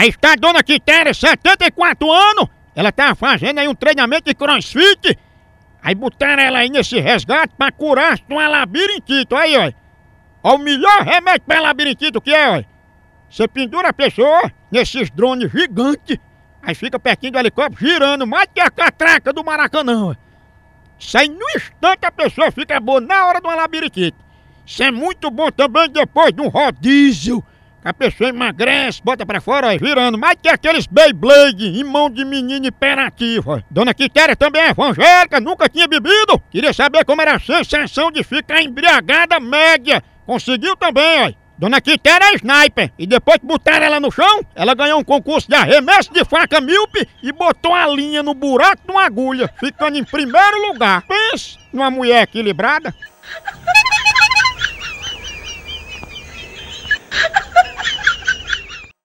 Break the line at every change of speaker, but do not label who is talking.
Aí está a dona Quitéria, 74 anos. Ela tá fazendo aí um treinamento de crossfit. Aí botaram ela aí nesse resgate pra curar uma labirintite. Aí, ó. Ó, o melhor remédio pra labirintite o que é, ó. Você pendura a pessoa nesses drones gigantes. Aí fica pertinho do helicóptero girando mais que a catraca do Maracanã, ó. Isso aí no instante a pessoa fica boa na hora de uma labirintite. Isso é muito bom também depois de um rodízio. A pessoa emagrece, bota pra fora, ó, virando. Mais que aqueles Beyblade em mão de menino hiperativo. ó. Dona Quitéria também é evangélica, nunca tinha bebido. Queria saber como era a sensação de ficar embriagada média. Conseguiu também, ó. Dona Quitéria é sniper. E depois que botaram ela no chão, ela ganhou um concurso de arremesso de faca míope e botou a linha no buraco de uma agulha, ficando em primeiro lugar. Pense numa mulher equilibrada.